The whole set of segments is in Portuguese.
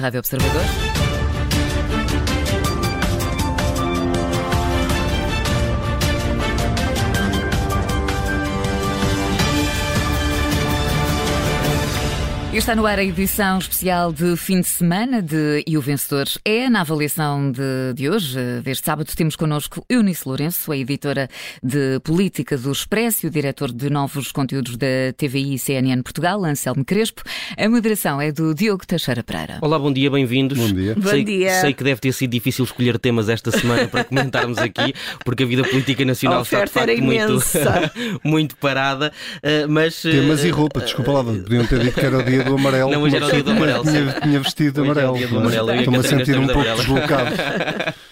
Rádio Observador. Está no ar a edição especial de fim de semana de E o Vencedor é. Na avaliação de, de hoje, deste sábado, temos connosco Eunice Lourenço, a editora de Política do Expresso e o diretor de novos conteúdos da TVI e CNN Portugal, Anselmo Crespo. A moderação é do Diogo Teixeira Pereira. Olá, bom dia, bem-vindos. Bom dia. Bom sei, dia. sei que deve ter sido difícil escolher temas esta semana para comentarmos aqui, porque a vida política nacional está de facto muito, imensa. muito parada, eh, mas... eh, Temas e roupa, desculpa lá, podiam ter dito que era o dia do amarelo. Não, hoje era o dia do amarelo, Tinha, tinha vestido é o amarelo. dia do amarelo, Estou-me a sentir um pouco deslocado.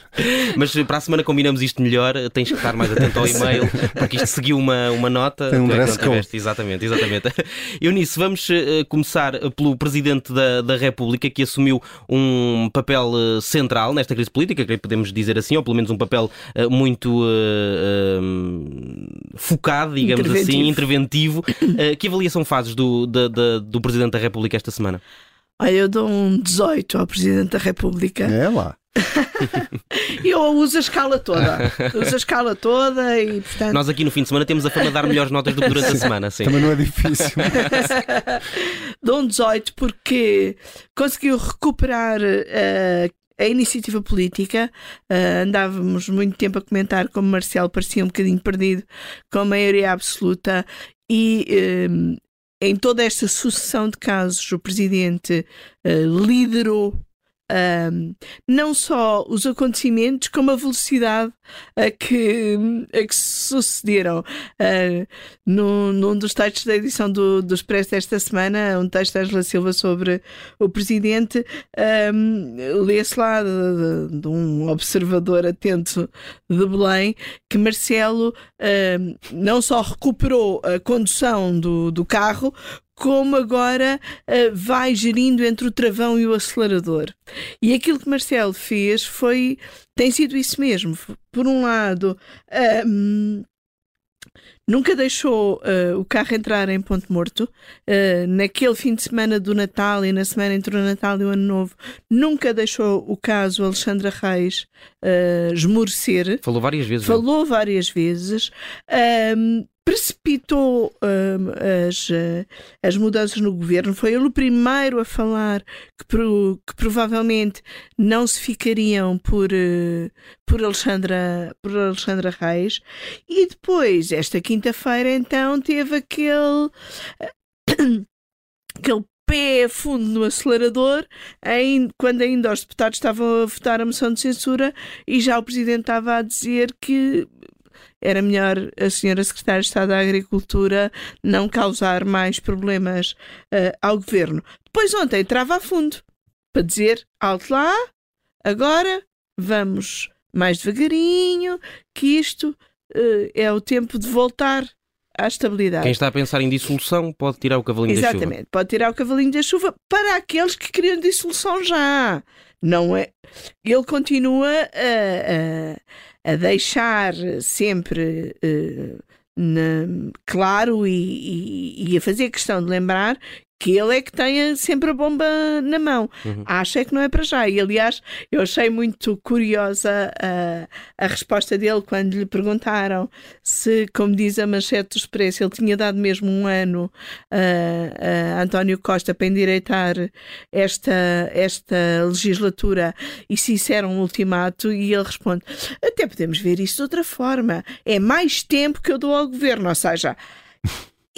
Mas para a semana combinamos isto melhor, tens que estar mais atento ao e-mail, porque isto seguiu uma, uma nota. Tem um é dress code. Exatamente, exatamente. Eunice, vamos eh, começar pelo Presidente da, da República, que assumiu um papel eh, central nesta crise política, que podemos dizer assim, ou pelo menos um papel eh, muito eh, focado, digamos Interventivo. assim, interventivo. Que avaliação fazes do, da- da- do Presidente da República esta semana? Olha, eu dou um 18 ao Presidente da República. É lá. Eu uso a escala toda. Uso a escala toda e, portanto, Nós aqui no fim de semana temos a fama de dar melhores notas do que durante a semana, sim. Também não é difícil. dou um 18 porque conseguiu recuperar eh, a iniciativa política. Eh, andávamos muito tempo a comentar como Marcelo parecia um bocadinho perdido com a maioria absoluta e. eh, em toda esta sucessão de casos, o Presidente eh, liderou ahm, não só os acontecimentos, como a velocidade a que, a que sucederam. Ah, num, num dos textos da edição do, do Expresso desta semana, um texto da Angela Silva sobre o Presidente, ahm, lê-se lá de, de- de um observador atento de Belém que Marcelo ahm, não só recuperou a condução do, do carro, como agora ah, vai gerindo entre o travão e o acelerador. E aquilo que Marcelo fez foi tem sido isso mesmo. Por um lado, nunca deixou ah, o carro entrar em ponto morto. Ah, naquele fim de semana do Natal e na semana entre o Natal e o Ano Novo, nunca deixou o caso Alexandra Reis ah, esmorecer. Falou várias vezes. Falou várias vezes, precipitou ahm, as, eh, as mudanças no governo. Foi ele o primeiro a falar que, pro- que provavelmente não se ficariam por, eh, por, Alexandra, por Alexandra Reis. E depois, esta quinta-feira, então, teve aquele. aquele pé fundo no acelerador, quando ainda os deputados estavam a votar a moção de censura e já o Presidente estava a dizer que era melhor a senhora Secretária de Estado da Agricultura não causar mais problemas eh, ao Governo. Depois ontem trava a fundo para dizer alto lá, agora vamos mais devagarinho, que isto eh, é o tempo de voltar à estabilidade. Quem está a pensar em dissolução pode tirar o cavalinho da chuva. Exatamente, pode tirar o cavalinho da chuva para aqueles que queriam dissolução já. Não é? Ele continua a, a, a deixar sempre eh, na- claro e, e- e a fazer questão de lembrar que ele é que tem sempre a bomba na mão. Uhum. Acha que não é para já. E aliás, eu achei muito curiosa a, a resposta dele quando lhe perguntaram se, como diz a manchete do Expresso, ele tinha dado mesmo um ano a, a António Costa para endireitar esta, esta legislatura e se isso era um ultimato, e ele responde: até podemos ver isso de outra forma. É mais tempo que eu dou ao governo, ou seja.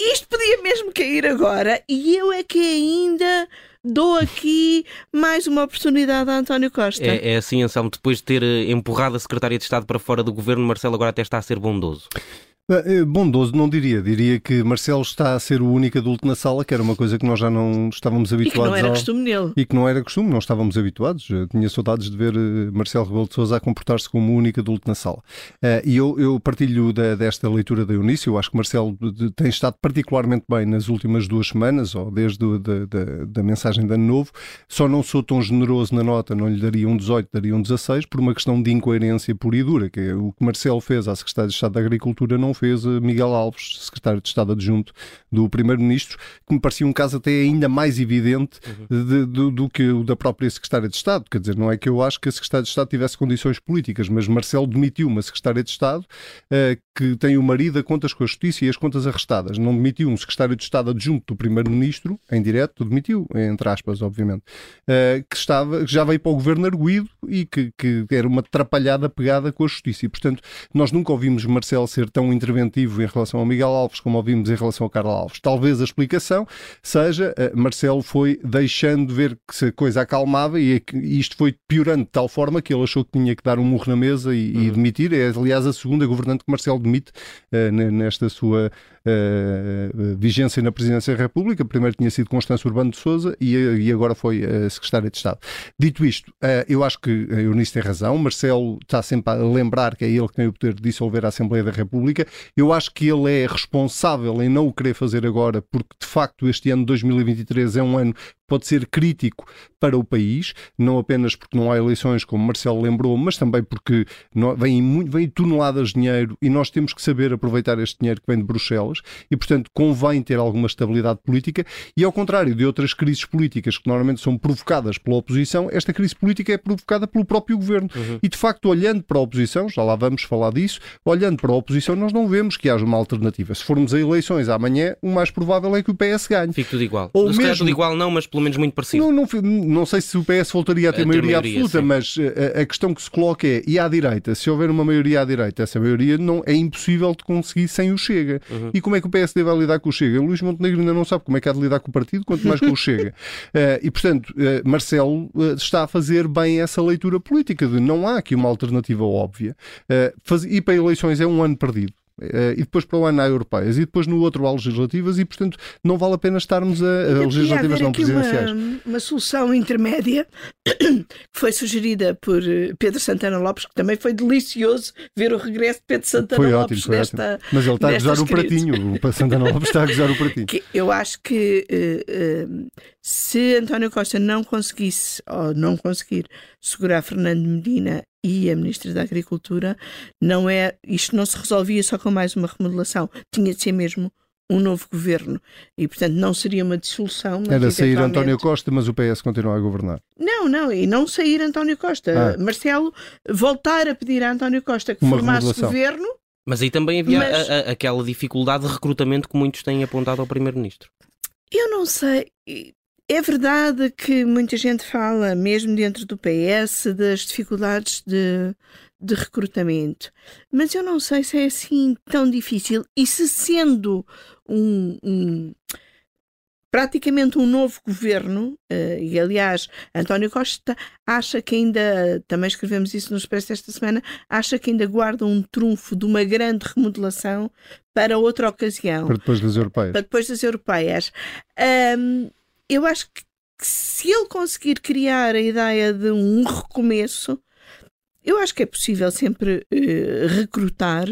Isto podia mesmo cair agora e eu é que ainda dou aqui mais uma oportunidade a António Costa. É, é assim, Anselmo, depois de ter eh, empurrado a Secretária de Estado para fora do governo, Marcelo agora até está a ser bondoso. Eh, Bondoso não diria, diria que Marcelo está a ser o único adulto na sala, que era uma coisa que nós já não estávamos E que habituados não era ao... costume nele. E que não era costume, não estávamos habituados. Eu tinha saudades de ver eh, Marcelo Rebelo de Sousa a comportar-se como o único adulto na sala. Eh, e eu, eu partilho da- desta leitura da Eunice. Eu acho que Marcelo tem estado particularmente bem nas últimas duas semanas, ou desde o- da, da- da mensagem de Ano Novo. Só não sou tão generoso na nota, não lhe daria um 18, daria um 16, por uma questão de incoerência pura e dura. Que é o que Marcelo fez à Secretária de Estado da Agricultura não oposição fez a Miguel Alves, secretário de Estado adjunto do Primeiro-Ministro, que me parecia um caso até ainda mais evidente uhum. de, de, do que o da própria secretária de Estado. Quer dizer, não é que eu acho que a secretária de Estado tivesse condições políticas, mas Marcelo demitiu uma secretária de Estado uh, que tem o marido a contas com a Justiça e as contas arrestadas. Não demitiu um secretário de Estado adjunto do Primeiro-Ministro, em direto, demitiu, entre aspas, obviamente, uh, que, estava, que já veio para o governo arguído e que, que era uma atrapalhada pegada com a Justiça. E, portanto, nós nunca ouvimos Marcelo ser tão interventivo em relação ao Miguel Alves como ouvimos em relação ao Carlos Alves. Talvez a explicação seja uh, Marcelo foi deixando ver que se a coisa acalmava e, e isto foi piorando de tal forma que ele achou que tinha que dar um murro na mesa e, uhum. e demitir. É, aliás, a segunda governante que Marcelo demite uh, nesta sua uh, vigência na Presidência da República. Primeiro tinha sido Constância Urbano de Souza e, e agora foi uh, Secretária de Estado. Dito isto, uh, eu acho que Eunice tem razão. Marcelo está sempre a lembrar que é ele que tem o poder de dissolver a Assembleia da República. Eu acho que ele é responsável em não o querer fazer agora, porque de facto este ano de 2023 é um ano pode ser crítico para o país, não apenas porque não há eleições, como Marcelo lembrou, mas também porque vêm, vem toneladas de dinheiro e nós temos que saber aproveitar este dinheiro que vem de Bruxelas e, portanto, convém ter alguma estabilidade política e, ao contrário de outras crises políticas que normalmente são provocadas pela oposição, esta crise política é provocada pelo próprio governo. Uhum. E, de facto, olhando para a oposição, já lá vamos falar disso, olhando para a oposição, nós não vemos que haja uma alternativa. Se formos a eleições amanhã, o mais provável é que o PS ganhe. Fique tudo igual. Ou mesmo... tudo igual não, mas pelo menos muito parecido. Não, não, não sei se o PS voltaria a ter a maioria, maioria, absoluta, sim. mas eh, a, a, questão que se coloca é, e à direita, se houver uma maioria à direita, essa maioria não é impossível de conseguir sem o Chega. Uhum. E como é que o PSD vai lidar com o Chega? O Luís Montenegro ainda não sabe como é que há de lidar com o partido, quanto mais com o Chega. Uh, e, portanto, uh, Marcelo uh, está a fazer bem essa leitura política de não há aqui uma alternativa óbvia. Faz, ir para eleições é um ano perdido. Uh, e depois para o ano há europeias, e depois no outro há legislativas, e portanto não vale a pena estarmos a, a legislativas não presidenciais. Uma, uma solução intermédia que foi sugerida por eh, Pedro Santana Lopes, que também foi delicioso ver o regresso de Pedro Santana foi Lopes ótimo, foi nesta. Ótimo. Mas ele está a gozar o pratinho, o Santana Lopes está a gozar o pratinho. Que eu acho que uh, uh, se António Costa não conseguisse, ou não conseguir, segurar Fernando Medina e a Ministra da Agricultura, não é, isto não se resolvia só com mais uma remodelação, tinha de ser mesmo um novo governo e, portanto, não seria uma dissolução. Era sair António Costa, mas o PS continua a governar. Não, não, e não sair António Costa. Ah. Marcelo voltar a pedir a António Costa que uma formasse governo. Mas aí também havia mas... a, a, aquela dificuldade de recrutamento que muitos têm apontado ao Primeiro-Ministro. Eu não sei. É verdade que muita gente fala, mesmo dentro do PS, das dificuldades de, de recrutamento, mas eu não sei se é assim tão difícil e se sendo um, um praticamente um novo governo, uh, e aliás, António Costa acha que ainda, também escrevemos isso no Expresso esta semana, acha que ainda guarda um trunfo de uma grande remodelação para outra ocasião. Para depois das europeias. Para depois das europeias. Um, eu acho que, que se ele conseguir criar a ideia de um recomeço, eu acho que é possível sempre uh, recrutar.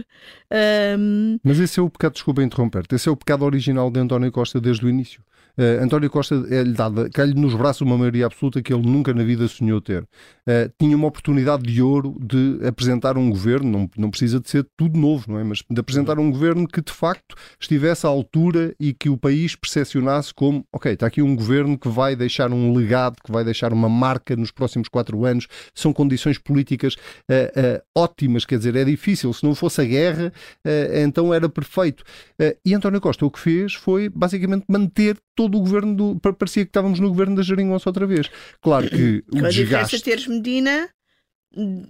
Um... Mas esse é o pecado, desculpa interromper-te, esse é o pecado original de António Costa desde o início. Uh, António Costa é-lhe dada, cai-lhe nos braços uma maioria absoluta que ele nunca na vida sonhou ter. Uh, tinha uma oportunidade de ouro de apresentar um governo, não, não precisa de ser tudo novo, não é? Mas de apresentar um governo que de facto estivesse à altura e que o país percepcionasse como, ok, está aqui um governo que vai deixar um legado, que vai deixar uma marca nos próximos quatro anos. São condições políticas uh, ótimas, quer dizer, é difícil. Se não fosse a guerra, então era perfeito. e António Costa o que fez foi basicamente manter todo o governo do. Parecia que estávamos no governo da Jeringonça outra vez. Claro que o a desgaste. A teres Medina.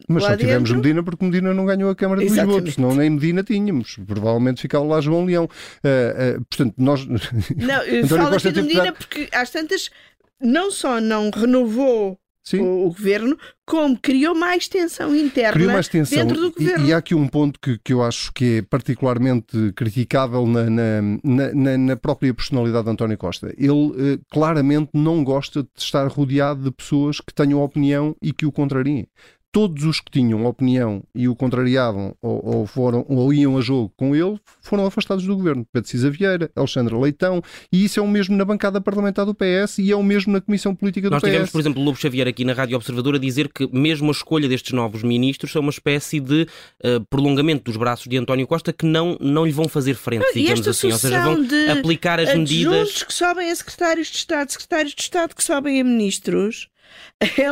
Mas só tivemos dentro. Medina porque Medina não ganhou a Câmara de Exatamente. Lisboa, senão nem Medina tínhamos. Provavelmente ficava lá João Leão. Uh, uh, portanto, nós. Não, eu falo aqui de Medina porque às tantas não só não renovou o, o, governo, como criou mais tensão interna mais tensão. dentro do governo. E, e, há aqui um ponto que, que eu acho que é particularmente criticável na, na, na, na própria personalidade de António Costa. Ele eh, claramente não gosta de estar rodeado de pessoas que tenham opinião e que o contrariem todos os que tinham opinião e o contrariavam ou, ou, foram, ou iam a jogo com ele foram afastados do governo. Pedro Cisa Vieira, Alexandre Leitão, e isso é o mesmo na bancada parlamentar do PS e é o mesmo na Comissão Política do Nós PS. Nós tivemos, por exemplo, Lobo Xavier aqui na Rádio Observador a dizer que mesmo a escolha destes novos ministros é uma espécie de uh, prolongamento dos braços de António Costa que não, não lhe vão fazer frente, não, digamos assim. Ou seja, vão aplicar as medidas. que sobem a secretários de Estado, secretários de Estado que sobem a ministros. É,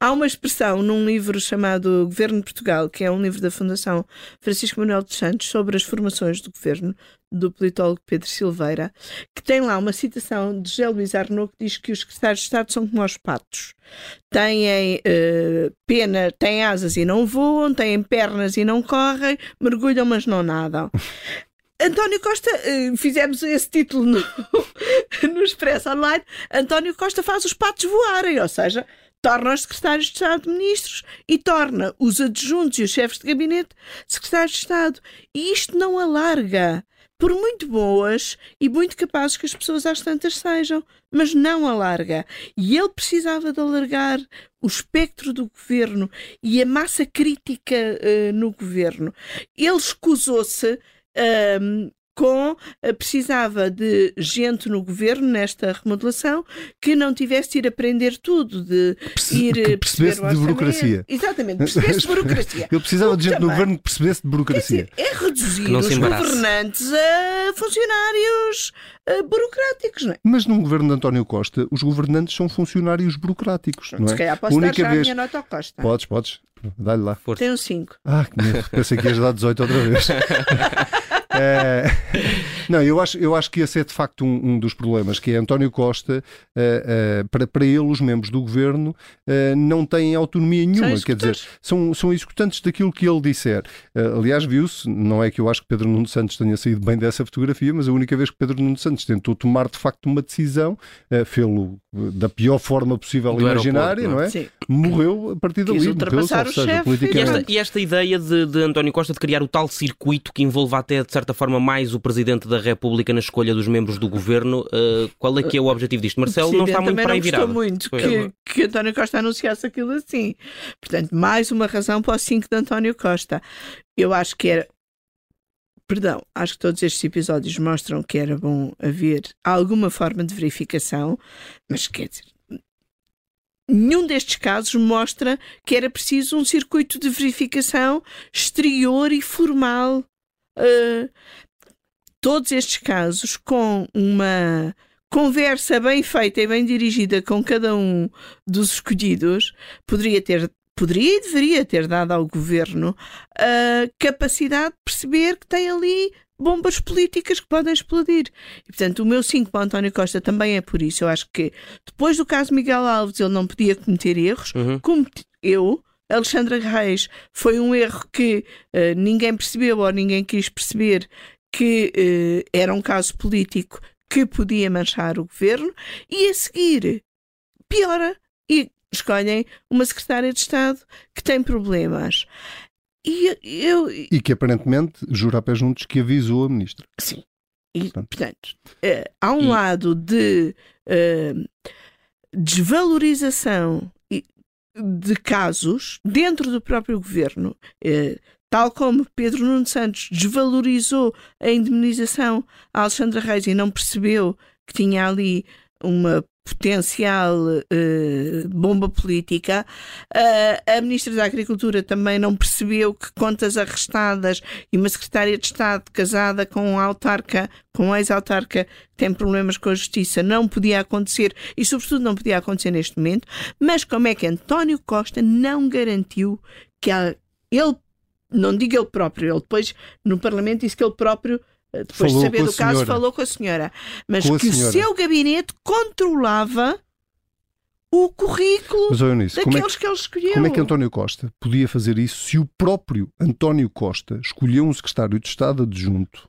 há uma expressão num livro chamado Governo de Portugal, que é um livro da Fundação Francisco Manuel dos Santos sobre as formações do governo, do politólogo Pedro Silveira, que tem lá uma citação de José Luís Arnaud que diz que os secretários de Estado são como os patos. Têm uh, pena, têm asas e não voam, têm pernas e não correm, mergulham, mas não nadam. António Costa, uh, fizemos esse título no, no Expresso Online. António Costa faz os patos voarem, ou seja, torna os secretários de Estado ministros e torna os adjuntos e os chefes de gabinete secretários de Estado. E isto não alarga. Por muito boas e muito capazes que as pessoas às tantas sejam, mas não alarga. E ele precisava de alargar o espectro do governo e a massa crítica uh, no governo. Ele escusou-se um, com eh, precisava de gente no governo nesta remodelação que não tivesse de ir aprender tudo, de ir que eh, percebesse de burocracia. Exatamente, percebesse de burocracia. Ele precisava de gente também, no governo que percebesse de burocracia. Dizer, é reduzir os governantes a funcionários uh, burocráticos, não é? Mas num governo de António Costa, os governantes são funcionários burocráticos, não é? Se calhar posso Única dar já vez... a minha nota ao Costa. Podes, podes. Dá-lhe lá. Força. Tem um 5. Ah, que medo. Pensei que ias dar 18 outra vez. É, não, eu acho, eu acho que esse é de facto um, um dos problemas, que é António Costa, uh, uh, para, para ele, os membros do governo uh, não têm autonomia nenhuma, quer dizer, são, são executantes daquilo que ele disser. aliás, viu-se, não é que eu acho que Pedro Nuno Santos tenha saído bem dessa fotografia, mas a única vez que Pedro Nuno Santos tentou tomar de facto uma decisão, uh, fê-lo da pior forma possível do imaginária, não é? Sim. Morreu a partir dali. ultrapassar o chefe. E esta, e esta ideia de, de António Costa de criar o tal circuito que envolva até, de certa forma, mais o Presidente da República na escolha dos membros do Governo, uh, qual é que é o objetivo disto? Marcelo não está muito para aí virado. muito que, que, António Costa anunciasse aquilo assim. Portanto, mais uma razão para o 5 de António Costa. Eu acho que era perdão, acho que todos estes episódios mostram que era bom haver alguma forma de verificação, mas quer dizer, nenhum destes casos mostra que era preciso um circuito de verificação exterior e formal. Uh, todos estes casos com uma conversa bem feita e bem dirigida com cada um dos escolhidos poderia ter poderia e deveria ter dado ao governo a capacidade de perceber que tem ali bombas políticas que podem explodir. E, portanto, o meu 5 para António Costa também é por isso. Eu acho que depois do caso Miguel Alves ele não podia cometer erros, uhum. como eu. Alexandra Reis foi um erro que uh, ninguém percebeu ou ninguém quis perceber que uh, era um caso político que podia manchar o governo e a seguir piora e escolhem uma secretária de Estado que tem problemas. E, eu... e que aparentemente jura a pé juntos que avisou a ministra. Sim. E, portanto, uh, há um e... lado de uh, desvalorização de casos dentro do próprio governo, uh, tal como Pedro Nuno Santos desvalorizou a indemnização a Alexandra Reis e não percebeu que tinha ali uma potencial uh, bomba política. Uh, a Ministra da Agricultura também não percebeu que contas arrestadas e uma Secretária de Estado casada com um autarca, com um ex-autarca tem problemas com a justiça, não podia acontecer e, sobretudo, não podia acontecer neste momento. Mas como é que António Costa não garantiu que ele, não diga ele próprio, ele depois no Parlamento disse que ele próprio depois falou de saber do caso, senhora. falou com a senhora. Mas com que senhora. o seu gabinete controlava o currículo Mas, Eunice, daqueles como é, que ele escolheu. Como é que António Costa podia fazer isso se o próprio António Costa escolheu um secretário de Estado adjunto,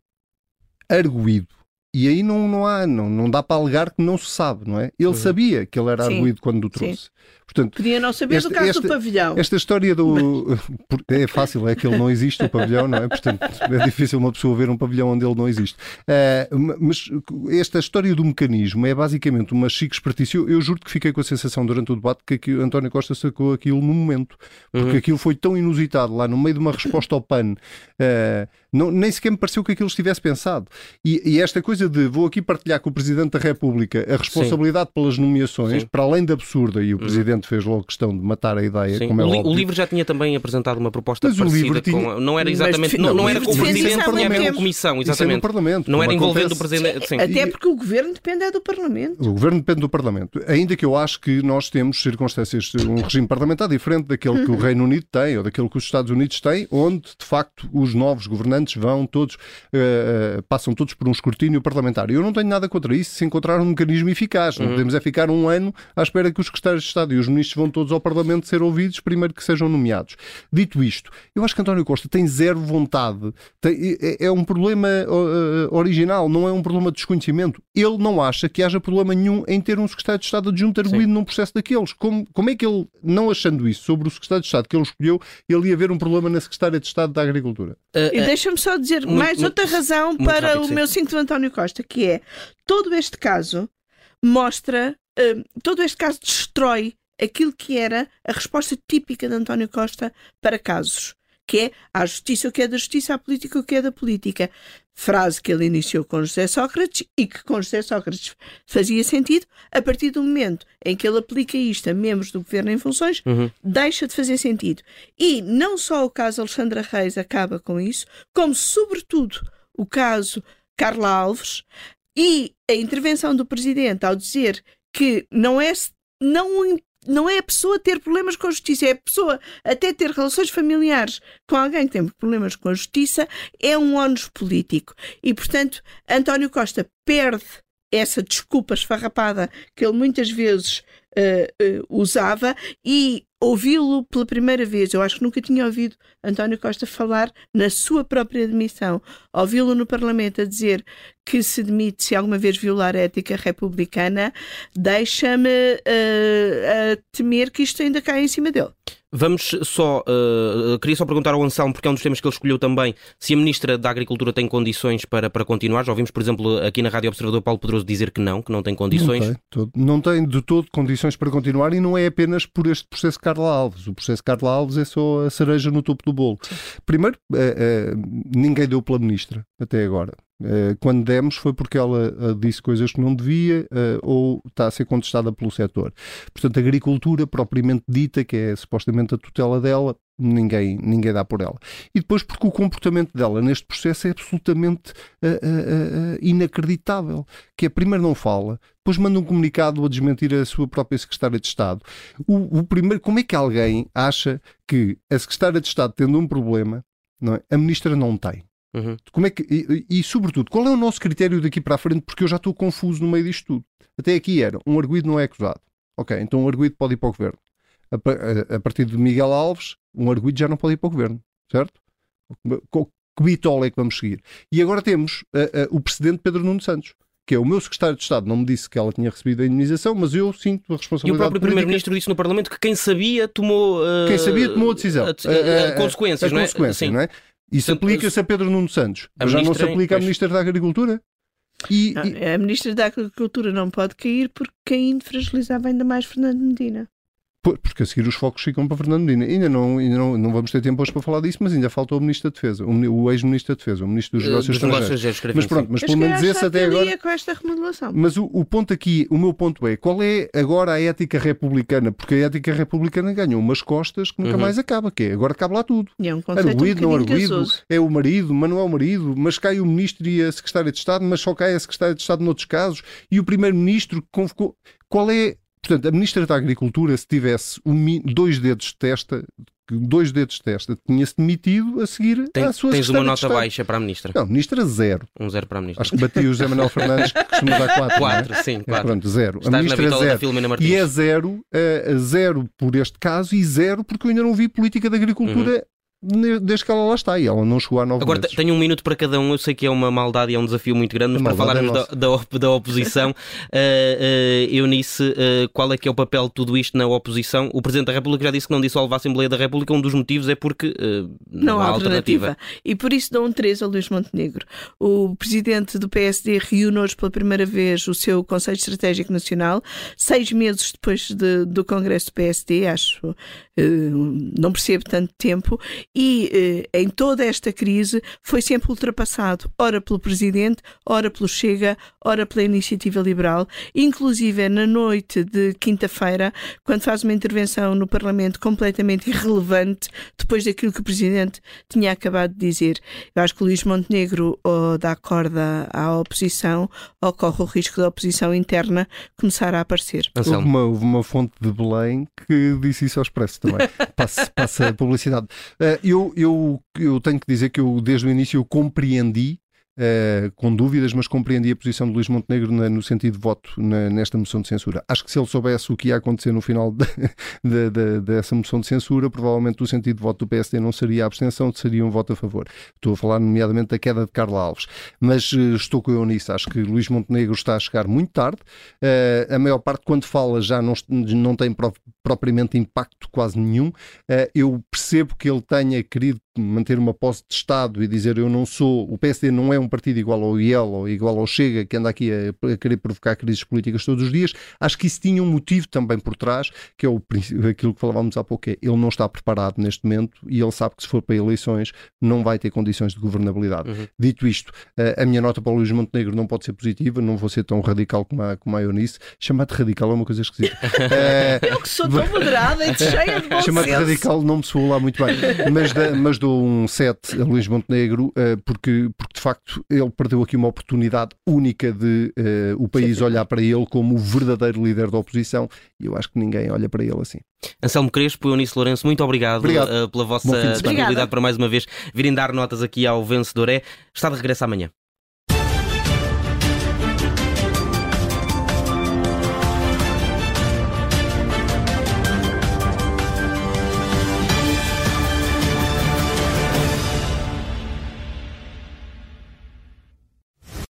arguído e aí não, não há, não, não dá para alegar que não se sabe, não é? Ele uhum. sabia que ele era Sim. arguído quando o trouxe. Sim. Portanto, Podia não saber este, do caso esta, do pavilhão. Esta história do. É fácil, é que ele não existe, o pavilhão, não é? Portanto, é difícil uma pessoa ver um pavilhão onde ele não existe. Uh, mas esta história do mecanismo é basicamente uma chique espertice. Eu, eu juro que fiquei com a sensação durante o debate que aqui, António Costa sacou aquilo no momento, porque uhum. aquilo foi tão inusitado lá no meio de uma resposta ao PAN. Uh, não, nem sequer me pareceu que aquilo estivesse pensado. E, e, esta coisa de vou aqui partilhar com o Presidente da República a responsabilidade Sim. pelas nomeações, Sim. para além de absurda, e o uhum. Presidente fez logo questão de matar a ideia, Sim. como é o, óbvio. o livro já tinha também apresentado uma proposta mas parecida. Tinha... Com, não era exatamente. Mas, não, não, era com o Presidente, tinha a ver com a Comissão, exatamente. Parlamento, não era envolvendo acontece. o Presidente. Sim. Até porque o Governo depende é do Parlamento. O Governo depende do Parlamento. Ainda que eu acho que nós temos circunstâncias, um regime parlamentar diferente daquele que o Reino Unido tem ou daquele que os Estados Unidos têm, onde de facto os novos governantes vão todos uh, passam todos por um escrutínio parlamentar. Eu não tenho nada contra isso se encontrar um mecanismo eficaz. Não uhum. podemos é ficar um ano à espera que os secretários de Estado e os ministros vão todos ao Parlamento ser ouvidos primeiro que sejam nomeados. Dito isto, eu acho que António Costa tem zero vontade. Tem, é, é, um problema uh, original, não é um problema de desconhecimento. Ele não acha que haja problema nenhum em ter um secretário de Estado adjunto arguído num processo daqueles. Como, como é que ele, não achando isso sobre o secretário de Estado que ele escolheu, ele ia ver um problema na secretária de Estado da Agricultura? Uh, e deixa-me só dizer mais outra razão muito para rápido, o sim. meu 5 do António Costa, que é todo este caso mostra, uh, todo este caso destrói aquilo que era a resposta típica de António Costa para casos, que é a justiça o que é da justiça, a política o que é da política. Frase que ele iniciou com José Sócrates e que com José Sócrates fazia sentido, a partir do momento em que ele aplica isto a membros do governo em funções, uhum. deixa de fazer sentido. E não só o caso Alexandra Reis acaba com isso, como, sobretudo, o caso Carla Alves e a intervenção do presidente ao dizer que não é não não é a pessoa ter problemas com a justiça, é a pessoa até ter relações familiares com alguém que tem problemas com a justiça, é um ónus político. E, portanto, António Costa perde essa desculpa esfarrapada que ele muitas vezes uh, uh, usava e ouvi-lo pela primeira vez, eu acho que nunca tinha ouvido António Costa falar na sua própria demissão, ouvi-lo no Parlamento a dizer que se demite se alguma vez violar a ética republicana, deixa-me uh, a temer que isto ainda caia em cima dele. Vamos só. Uh, queria só perguntar ao Anselmo, porque é um dos temas que ele escolheu também, se a Ministra da Agricultura tem condições para, para continuar. Já ouvimos, por exemplo, aqui na Rádio Observador Paulo Pedroso dizer que não, que não tem condições. Não tem, não tem de todo condições para continuar e não é apenas por este processo Carla Alves. O processo Carla Alves é só a cereja no topo do bolo. Primeiro, uh, uh, ninguém deu pela Ministra até agora. Eh, quando demos foi porque ela eh, disse coisas que não devia eh, ou está a ser contestada pelo setor. Portanto, a agricultura propriamente dita, que é supostamente a tutela dela, ninguém, ninguém dá por ela. E depois porque o comportamento dela neste processo é absolutamente inacreditável. Que é, primeiro não fala, depois manda um comunicado a desmentir a sua própria Secretária de Estado. O, o primeiro, como é que alguém acha que a Secretária de Estado, tendo um problema, é, a Ministra não tem? Uhum. Como é que, e, e, sobretudo, qual é o nosso critério daqui para a frente? Porque eu já estou confuso no meio disto tudo. Até aqui era, um arguído não é acusado. Ok, então um arguído pode ir para o governo. A, a, a partir de Miguel Alves, um arguído já não pode ir para o governo, certo? Que bitola é que vamos seguir? E agora temos o presidente Pedro Nuno Santos que é o meu secretário de Estado não me disse que ela tinha recebido a indenização, mas eu sinto a responsabilidade. E o próprio Primeiro-Ministro disse no Parlamento que quem sabia tomou. Uh, quem sabia tomou a decisão. A, a, a, consequências, não é? Consequências, não é? Isso aplica-se a Pedro Nuno Santos. Já não se aplica à Ministra da Agricultura? E, e... A Ministra da Agricultura não pode cair porque quem fragilizava ainda mais Fernando Medina. Porque a seguir os focos ficam para Fernando Medina. Ainda não, ainda não, não vamos ter tempo hoje para falar disso, mas ainda falta o Ministro da Defesa, o, ex-Ministro da Defesa, o Ministro dos eh, Negócios uh, Estrangeiros. Mas pronto, mas pelo menos esse até agora. Com esta remodelação. Mas o, o, ponto aqui, o meu ponto é, qual é agora a ética republicana? Porque a ética republicana ganhou umas costas que nunca uhum. mais acaba, que é agora cabe lá tudo. E é um arguído, um não arguído, é o marido, mas não é o marido, mas cai o Ministro e a Secretária de Estado, mas só cai a Secretária de Estado noutros casos, e o Primeiro-Ministro que convocou. Qual é Portanto, a Ministra da Agricultura, se tivesse um, dois dedos de testa, dois dedos de testa, tinha-se demitido a seguir Tem, à sua Tens uma nota baixa para a Ministra? Não, Ministra zero. Um zero para a Ministra. Acho que bati o José Manuel Fernandes, que costuma dar quatro. Quatro, é? sim, quatro. É, pronto, zero. Estás a Ministra na zero. E é zero, uh, zero por este caso e zero porque eu ainda não vi política de agricultura uhum desde que ela lá está e ela não chegou a nove Agora meses. tenho um minuto para cada um, eu sei que é uma maldade e é um desafio muito grande, mas para falarmos é da, da, da, oposição, uh, uh, Eunice, uh, qual é que é o papel de tudo isto na oposição? O Presidente da República já disse que não dissolve a Assembleia da República, um dos motivos é porque uh, não, não, há alternativa. alternativa. E por isso dão um 3 a Luís Montenegro. O Presidente do PSD reúne hoje pela primeira vez o seu Conselho Estratégico Nacional, seis meses depois de, do Congresso do PSD, acho, não percebo tanto tempo, e em toda esta crise foi sempre ultrapassado, ora pelo Presidente, ora pelo Chega, ora pela Iniciativa Liberal, inclusive na noite de quinta-feira, quando faz uma intervenção no Parlamento completamente irrelevante, depois daquilo que o Presidente tinha acabado de dizer. Eu acho que o Luís Montenegro ou dá corda à oposição, ocorre o risco da oposição interna começar a aparecer. Houve uma, houve uma fonte de Belém que disse isso ao expresso passa, passa publicidade. Uh, eu, eu eu tenho que dizer que eu, desde o início, eu compreendi Uh, com dúvidas, mas compreendi a posição de Luís Montenegro na, no sentido de voto na, nesta moção de censura. Acho que se ele soubesse o que ia acontecer no final de, de, de, dessa moção de censura, provavelmente o sentido de voto do PSD não seria a abstenção, seria um voto a favor. Estou a falar, nomeadamente, da queda de Carla Alves. Mas uh, estou com eu nisso. Acho que Luís Montenegro está a chegar muito tarde. Uh, a maior parte, quando fala, já não, não tem propriamente impacto quase nenhum. eu percebo que ele tenha querido manter uma posse de Estado e dizer eu não sou, o PSD não é um partido igual ao IEL ou igual ao Chega, que anda aqui a, a, querer provocar crises políticas todos os dias, acho que isso tinha um motivo também por trás, que é o, aquilo que falávamos há pouco, é ele não está preparado neste momento e ele sabe que se for para eleições não vai ter condições de governabilidade. Uhum. Dito isto, a minha nota para o Luís Montenegro não pode ser positiva, não vou ser tão radical como a, como a Eunice. Chamar-te radical é uma coisa esquisita. eu que sou moderada e cheia de bom Chamar-te radical não me soou lá muito bem, mas, da, mas dou um 7 a Luís Montenegro, uh, porque, porque de facto ele perdeu aqui uma oportunidade única de uh, o país olhar para ele como o verdadeiro líder da oposição e eu acho que ninguém olha para ele assim. Anselmo Crespo e Eunice Lourenço, muito obrigado, obrigado. Uh, pela vossa disponibilidade para mais uma vez virem dar notas aqui ao vencedor. É, está de regresso amanhã.